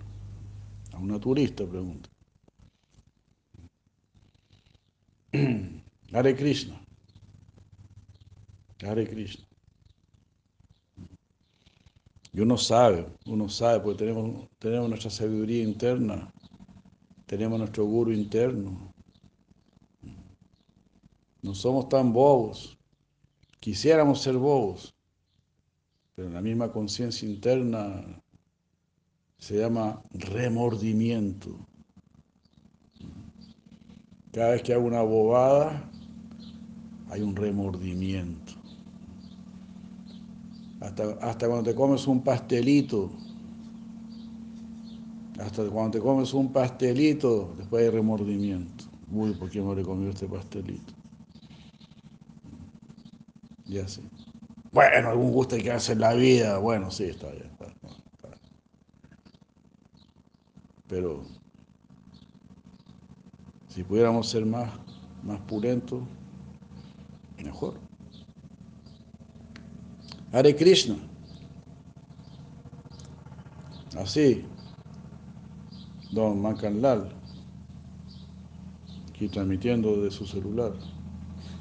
A un naturista pregunta. Hare Krishna. Hare Krishna. Y uno sabe, uno sabe, porque tenemos, tenemos nuestra sabiduría interna, tenemos nuestro guru interno. No somos tan bobos. Quisiéramos ser bobos, pero la misma conciencia interna se llama remordimiento. Cada vez que hago una bobada, hay un remordimiento. Hasta, hasta cuando te comes un pastelito, hasta cuando te comes un pastelito, después hay remordimiento. Uy, ¿por qué me le comido este pastelito? Ya sé. Bueno, algún gusto hay que hacer en la vida. Bueno, sí, está bien. Está, está. Pero si pudiéramos ser más, más pulentos, mejor. Hare Krishna. Así. Don Macanlal. Aquí transmitiendo de su celular.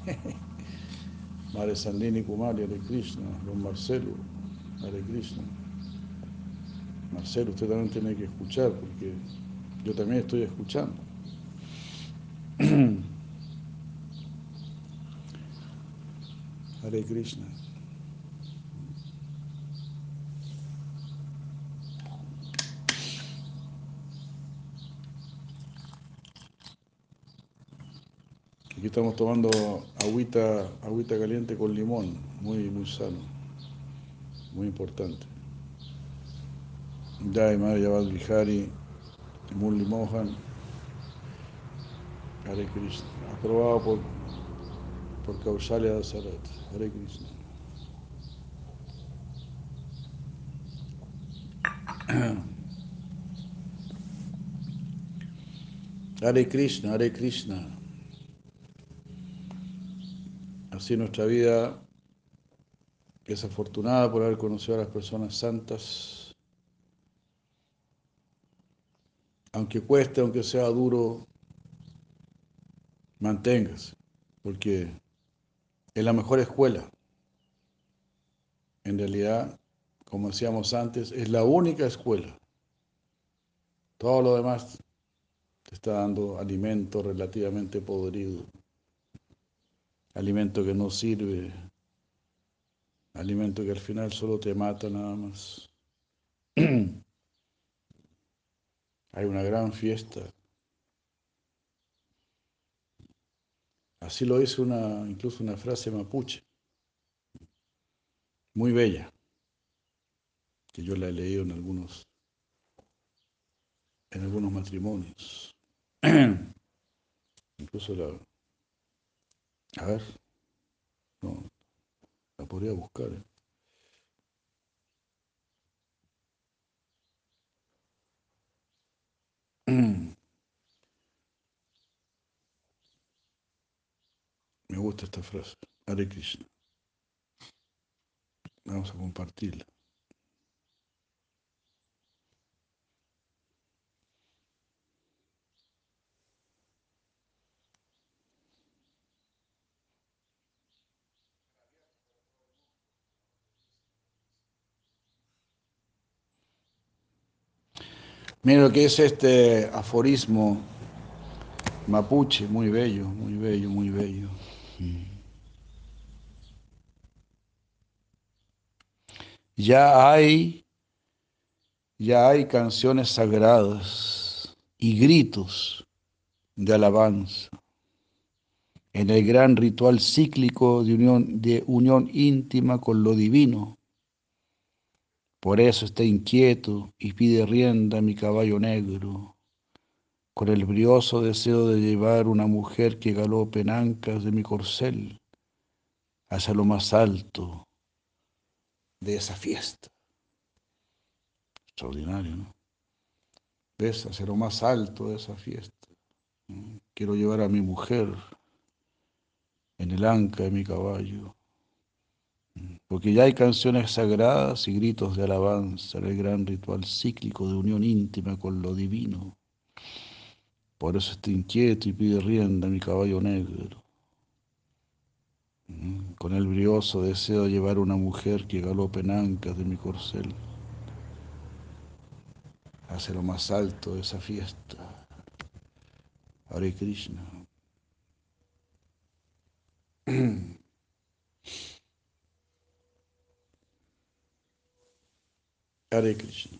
Mare Sandini Kumari, Hare Krishna. Don Marcelo, Hare Krishna. Marcelo, usted también tiene que escuchar porque yo también estoy escuchando. Hare Krishna. Aquí estamos tomando agüita, agüita caliente con limón, muy, muy sano, muy importante. Jai Madre Yavad Vihari, Murli Mohan, Hare Krishna, aprobado por, por Kaushalya Dasarat, Hare Krishna. Hare Krishna, Hare Krishna. Así nuestra vida es afortunada por haber conocido a las personas santas. Aunque cueste, aunque sea duro, manténgase, porque es la mejor escuela. En realidad, como decíamos antes, es la única escuela. Todo lo demás te está dando alimento relativamente podrido alimento que no sirve, alimento que al final solo te mata nada más. Hay una gran fiesta. Así lo dice una, incluso una frase mapuche, muy bella, que yo la he leído en algunos, en algunos matrimonios. incluso la, a ver. No, la podría buscar. ¿eh? Me gusta esta frase. Hare Krishna. Vamos a compartirla. Mira lo que es este aforismo mapuche, muy bello, muy bello, muy bello. Ya hay, ya hay canciones sagradas y gritos de alabanza en el gran ritual cíclico de unión, de unión íntima con lo divino. Por eso está inquieto y pide rienda a mi caballo negro, con el brioso deseo de llevar una mujer que galope en ancas de mi corcel hacia lo más alto de esa fiesta. Extraordinario, ¿no? ¿ves? Hacia lo más alto de esa fiesta. Quiero llevar a mi mujer en el anca de mi caballo. Porque ya hay canciones sagradas y gritos de alabanza en el gran ritual cíclico de unión íntima con lo divino. Por eso estoy inquieto y pide rienda a mi caballo negro. Con el brioso deseo llevar una mujer que galope en ancas de mi corcel hacia lo más alto de esa fiesta. Hare Krishna. Hare Krishna.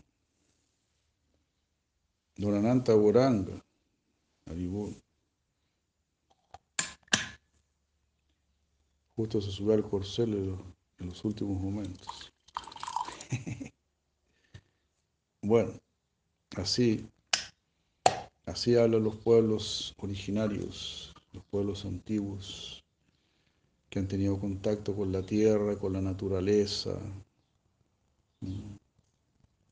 Dorananta Goranga. Justo se subió al corcel en los últimos momentos. bueno, así, así hablan los pueblos originarios, los pueblos antiguos que han tenido contacto con la tierra, con la naturaleza.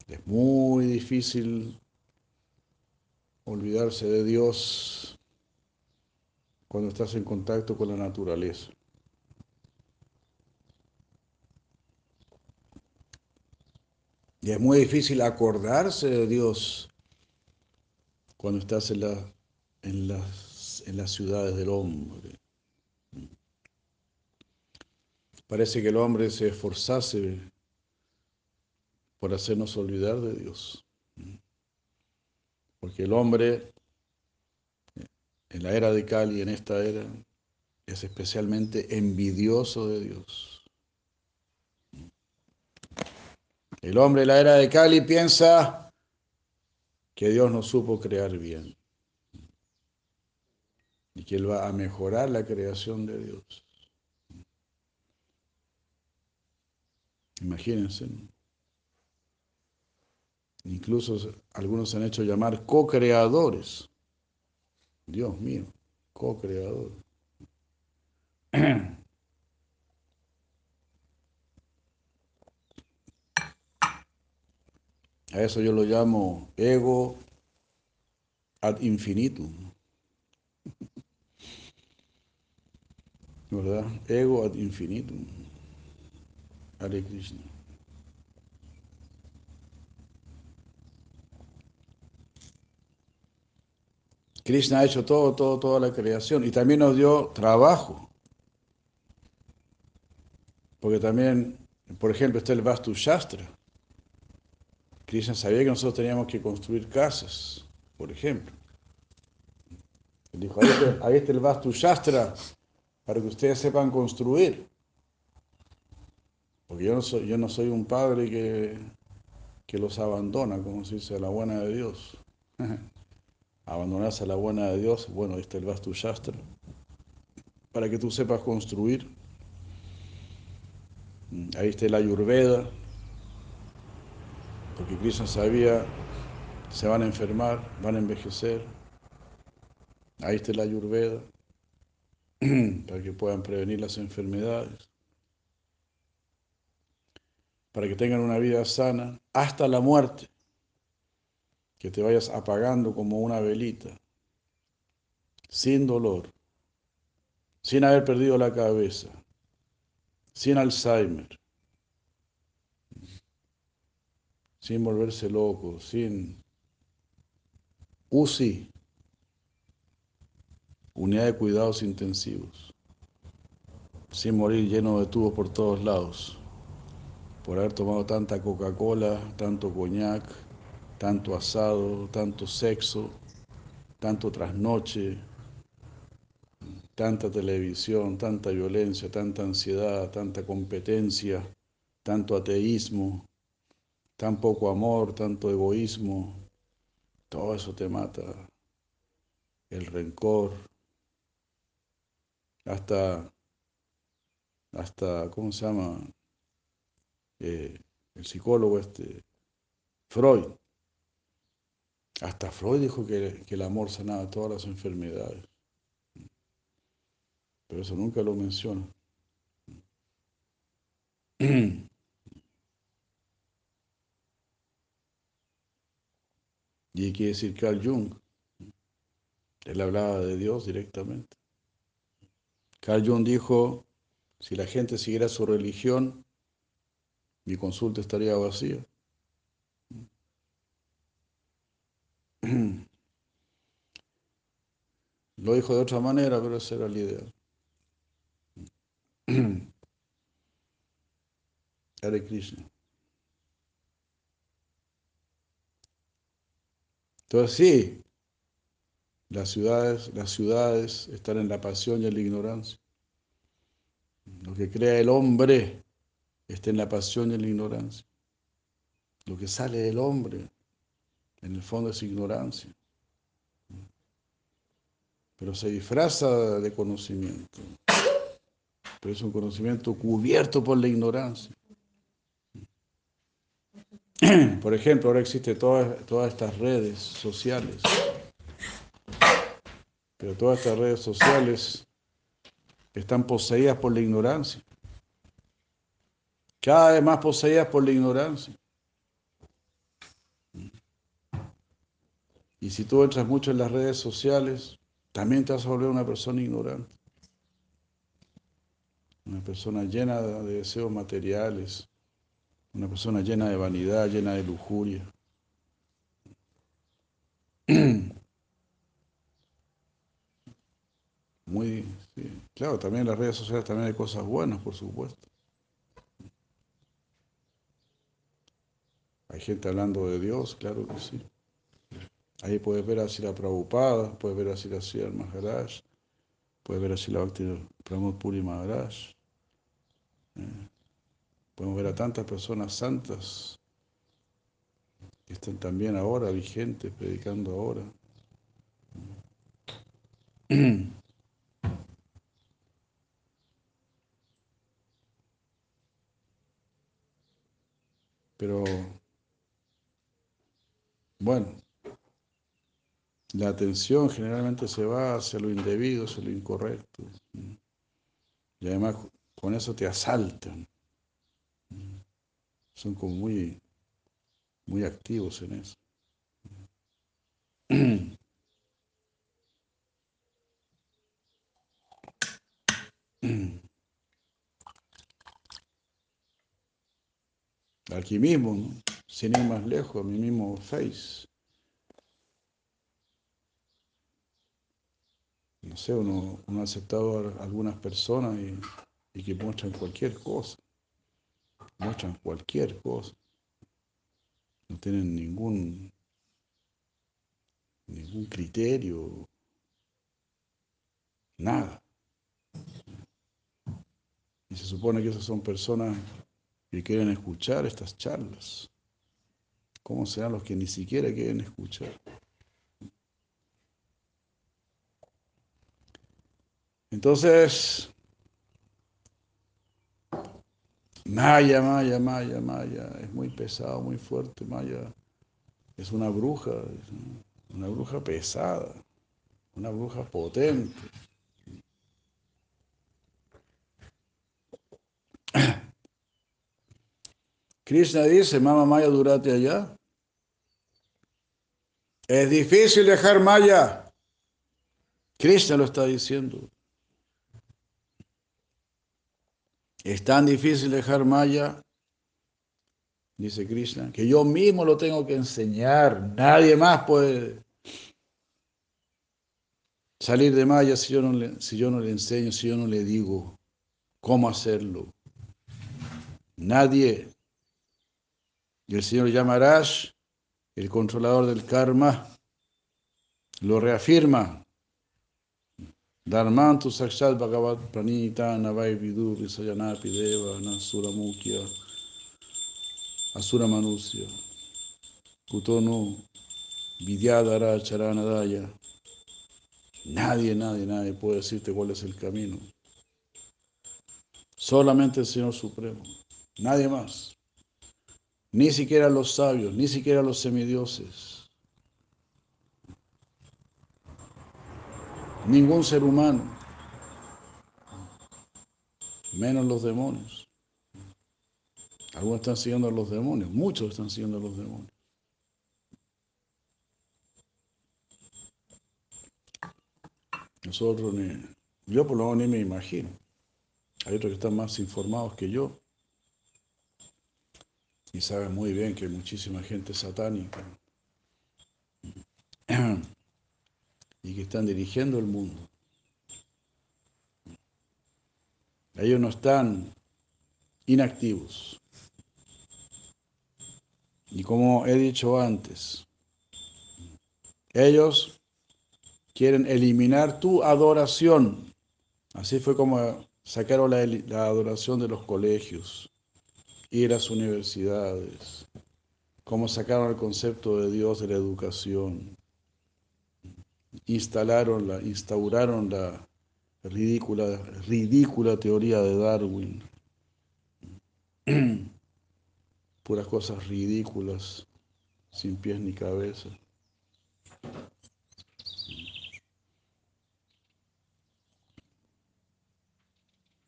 Es muy difícil olvidarse de Dios cuando estás en contacto con la naturaleza. Y es muy difícil acordarse de Dios cuando estás en, en, las, en las ciudades del hombre. Parece que el hombre se esforzase por hacernos olvidar de Dios. Porque el hombre en la era de Cali, en esta era, es especialmente envidioso de Dios. El hombre de la era de Cali piensa que Dios no supo crear bien y que Él va a mejorar la creación de Dios. Imagínense. Incluso algunos se han hecho llamar co-creadores. Dios mío, co-creador. A eso yo lo llamo ego ad infinitum. ¿Verdad? Ego ad infinitum. Hare Krishna. Krishna ha hecho todo, todo, toda la creación y también nos dio trabajo. Porque también, por ejemplo, está el Vastu Shastra. Krishna sabía que nosotros teníamos que construir casas, por ejemplo. Él dijo, ahí está, el Vastu Shastra para que ustedes sepan construir. Porque yo no soy, yo no soy un padre que, que los abandona, como se dice, la buena de Dios. Abandonarse a la buena de Dios, bueno, ahí está el Vastu Shastra, para que tú sepas construir. Ahí está la Ayurveda, porque Krishna sabía, se van a enfermar, van a envejecer. Ahí está la Ayurveda, para que puedan prevenir las enfermedades, para que tengan una vida sana hasta la muerte, que te vayas apagando como una velita, sin dolor, sin haber perdido la cabeza, sin Alzheimer sin volverse loco, sin UCI, unidad de cuidados intensivos, sin morir lleno de tubos por todos lados, por haber tomado tanta Coca-Cola, tanto coñac, tanto asado, tanto sexo, tanto trasnoche, tanta televisión, tanta violencia, tanta ansiedad, tanta competencia, tanto ateísmo, tan poco amor, tanto egoísmo, todo eso te mata. El rencor, hasta, hasta ¿cómo se llama? Eh, el psicólogo este, Freud. Hasta Freud dijo que, que el amor sanaba todas las enfermedades. Pero eso nunca lo menciona. Y quiere decir Carl Jung. Él hablaba de Dios directamente. Carl Jung dijo, si la gente siguiera su religión, mi consulta estaría vacía. Lo dijo de otra manera, pero esa era la idea. Hare Krishna. Entonces sí, las ciudades, las ciudades están en la pasión y en la ignorancia. Lo que crea el hombre está en la pasión y en la ignorancia. Lo que sale del hombre, en el fondo es ignorancia. Pero se disfraza de conocimiento. Pero es un conocimiento cubierto por la ignorancia. Por ejemplo, ahora existen todas, todas estas redes sociales. Pero todas estas redes sociales están poseídas por la ignorancia. Cada vez más poseídas por la ignorancia. Y si tú entras mucho en las redes sociales, también te vas a volver una persona ignorante. Una persona llena de deseos materiales, una persona llena de vanidad, llena de lujuria. Muy, sí. claro, también en las redes sociales también hay cosas buenas, por supuesto. Hay gente hablando de Dios, claro que sí. Ahí puedes ver así la Prabhupada, puedes ver así la Sri Maharaj, puedes ver así la Bhakti Pramod Puri Maharaj. Eh. Podemos ver a tantas personas santas que están también ahora vigentes, predicando ahora. Pero, bueno, la atención generalmente se va hacia lo indebido, hacia lo incorrecto. Y además con eso te asaltan. Son como muy, muy activos en eso. Aquí mismo, sin ir más lejos, mi mismo Face. No sé, uno, ha aceptado a algunas personas y, y que muestran cualquier cosa muestran cualquier cosa. No tienen ningún, ningún criterio, nada. Y se supone que esas son personas que quieren escuchar estas charlas. ¿Cómo serán los que ni siquiera quieren escuchar? Entonces, Maya, Maya, Maya, Maya, es muy pesado, muy fuerte, Maya. Es una bruja, una bruja pesada, una bruja potente. Krishna dice, Mama Maya, durate allá. Es difícil dejar Maya. Krishna lo está diciendo. Es tan difícil dejar Maya, dice Krishna, que yo mismo lo tengo que enseñar. Nadie más puede salir de Maya si yo no le, si yo no le enseño, si yo no le digo cómo hacerlo. Nadie. Y el Señor Yamarash, el controlador del karma, lo reafirma. Dharmantu Sakshat Bhagavat Pranita Navai Vidu Visayanapi Deva Nasura Mukya Asura Manusya Kutono Vidyadara Charanadaya Nadie, nadie, nadie puede decirte cuál es el camino. Solamente el Señor Supremo. Nadie más. Ni siquiera los sabios, ni siquiera los semidioses. Ningún ser humano, menos los demonios. Algunos están siguiendo a los demonios, muchos están siguiendo a los demonios. Nosotros ni, yo por lo menos ni me imagino. Hay otros que están más informados que yo y saben muy bien que hay muchísima gente satánica. y que están dirigiendo el mundo. Ellos no están inactivos. Y como he dicho antes, ellos quieren eliminar tu adoración. Así fue como sacaron la, la adoración de los colegios, a las universidades, como sacaron el concepto de Dios de la educación, instalaron la, instauraron la ridícula, ridícula teoría de Darwin, puras cosas ridículas, sin pies ni cabeza.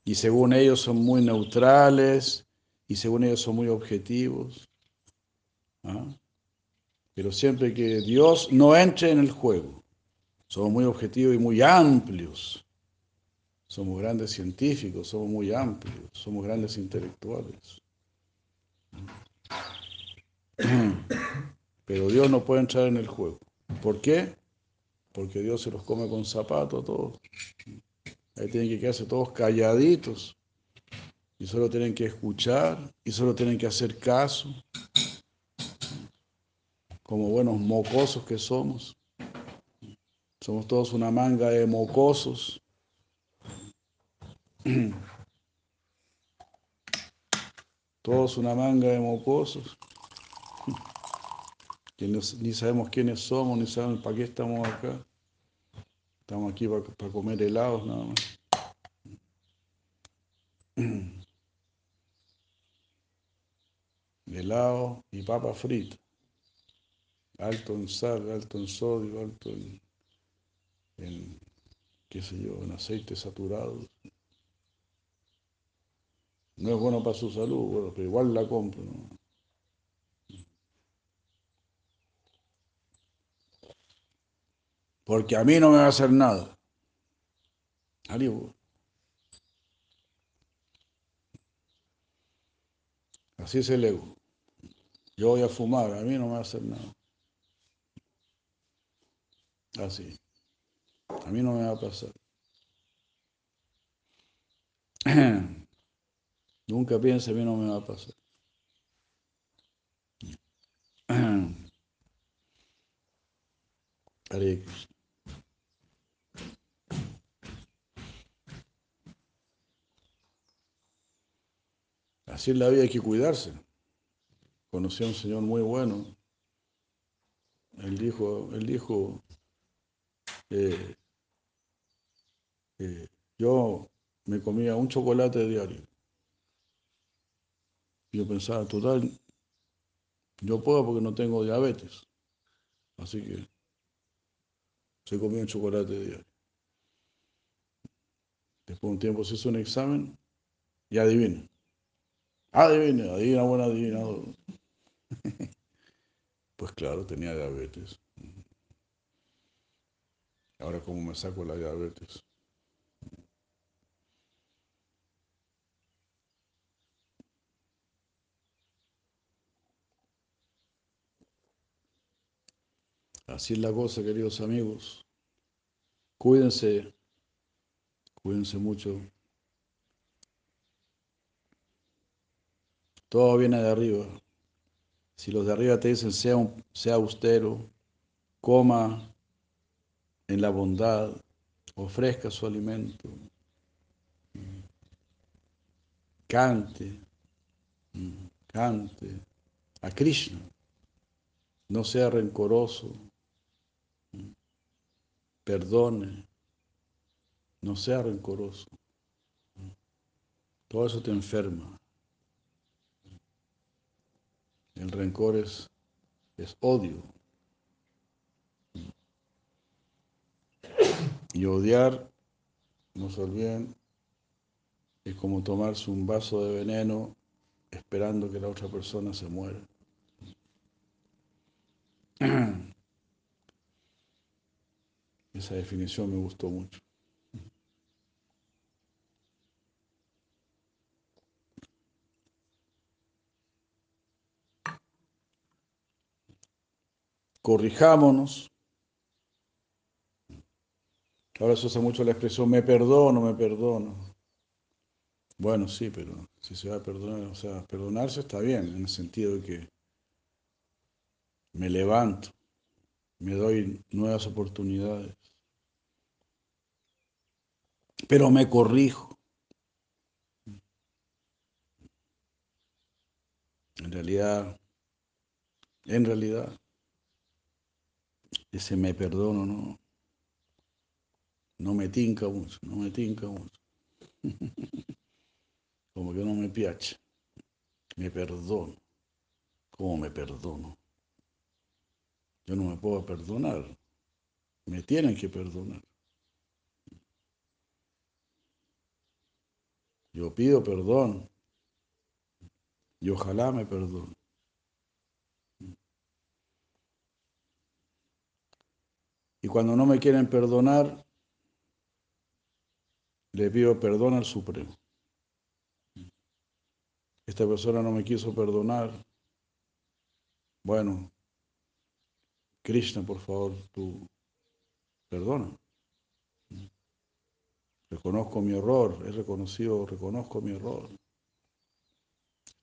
Y según ellos son muy neutrales y según ellos son muy objetivos. ¿ah? Pero siempre que Dios no entre en el juego, somos muy objetivos y muy amplios. Somos grandes científicos, somos muy amplios, somos grandes intelectuales. Pero Dios no puede entrar en el juego. ¿Por qué? Porque Dios se los come con zapatos todos. Ahí tienen que quedarse todos calladitos. Y solo tienen que escuchar y solo tienen que hacer caso. Como buenos mocosos que somos. Somos todos una manga de mocosos. Todos una manga de mocosos. Que ni sabemos quiénes somos, ni sabemos para qué estamos acá. Estamos aquí para, comer helados nada más. Helado y papa frita. Alto en sal, alto en sodio, alto en, qué sé yo, en aceite saturado. No es bueno para su salud, bueno, pero igual la compro. Porque a mí no me va a hacer nada. Así es el ego. Yo voy a fumar, a mí no me va a hacer nada. Así. A mí no me va a pasar. Nunca piense, a mí no me va a pasar. Así la vida hay que cuidarse. Conocí a un señor muy bueno. Él dijo, él dijo, eh, eh, yo me comía un chocolate diario. Yo pensaba, total, yo puedo porque no tengo diabetes. Así que se comía un chocolate diario. Después de un tiempo se hizo un examen y adivina. Adivina, adivina, buena adivinador. Pues claro, tenía diabetes. Ahora, ¿cómo me saco la diabetes? Así es la cosa, queridos amigos. Cuídense, cuídense mucho. Todo viene de arriba. Si los de arriba te dicen sea, sea austero, coma en la bondad, ofrezca su alimento, cante, cante a Krishna, no sea rencoroso, perdone, no sea rencoroso. Todo eso te enferma. El rencor es, es odio. Y odiar, no se olviden, es como tomarse un vaso de veneno esperando que la otra persona se muera. Esa definición me gustó mucho. Corrijámonos Ahora se usa mucho la expresión me perdono, me perdono. Bueno, sí, pero si se va a perdonar, o sea, perdonarse está bien, en el sentido de que me levanto, me doy nuevas oportunidades, pero me corrijo. En realidad, en realidad, ese me perdono, no, no me tinca mucho, no me tinca mucho. Como que no me piache. Me perdono. ¿Cómo me perdono? Yo no me puedo perdonar. Me tienen que perdonar. Yo pido perdón. Y ojalá me perdone. Y cuando no me quieren perdonar, le pido perdón al Supremo. Esta persona no me quiso perdonar. Bueno, Krishna, por favor, tú perdona. Reconozco mi error, he reconocido, reconozco mi error.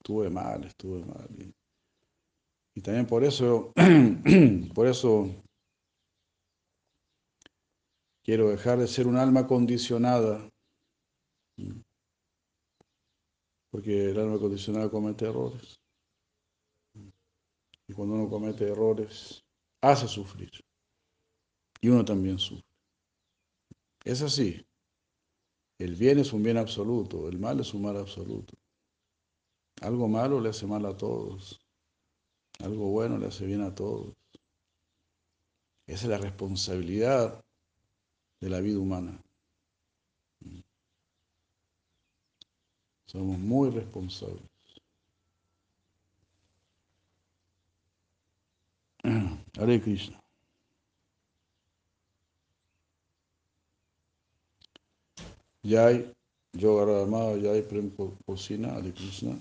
Estuve mal, estuve mal. Y, y también por eso, por eso quiero dejar de ser un alma condicionada porque el alma condicionada comete errores. Y cuando uno comete errores, hace sufrir. Y uno también sufre. Es así. El bien es un bien absoluto, el mal es un mal absoluto. Algo malo le hace mal a todos. Algo bueno le hace bien a todos. Esa es la responsabilidad de la vida humana. Somos muy responsables. Hare Krishna. Yay, Yoga Rama, Yay Prem Posina, Hare Krishna.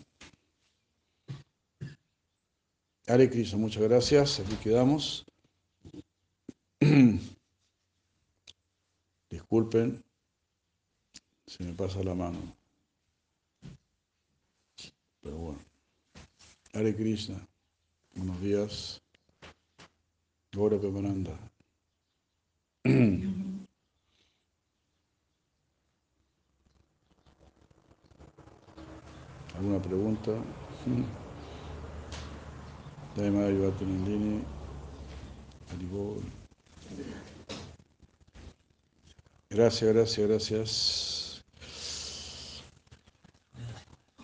Hare Krishna, muchas gracias. Aquí quedamos. Disculpen, se me pasa la mano. Pero bueno. Hare Krishna. Buenos días. Gora Pemananda. ¿Alguna pregunta? Daima Yuvatanandini. Haribol. Gracias, gracias, gracias.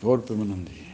Golpe Manandi.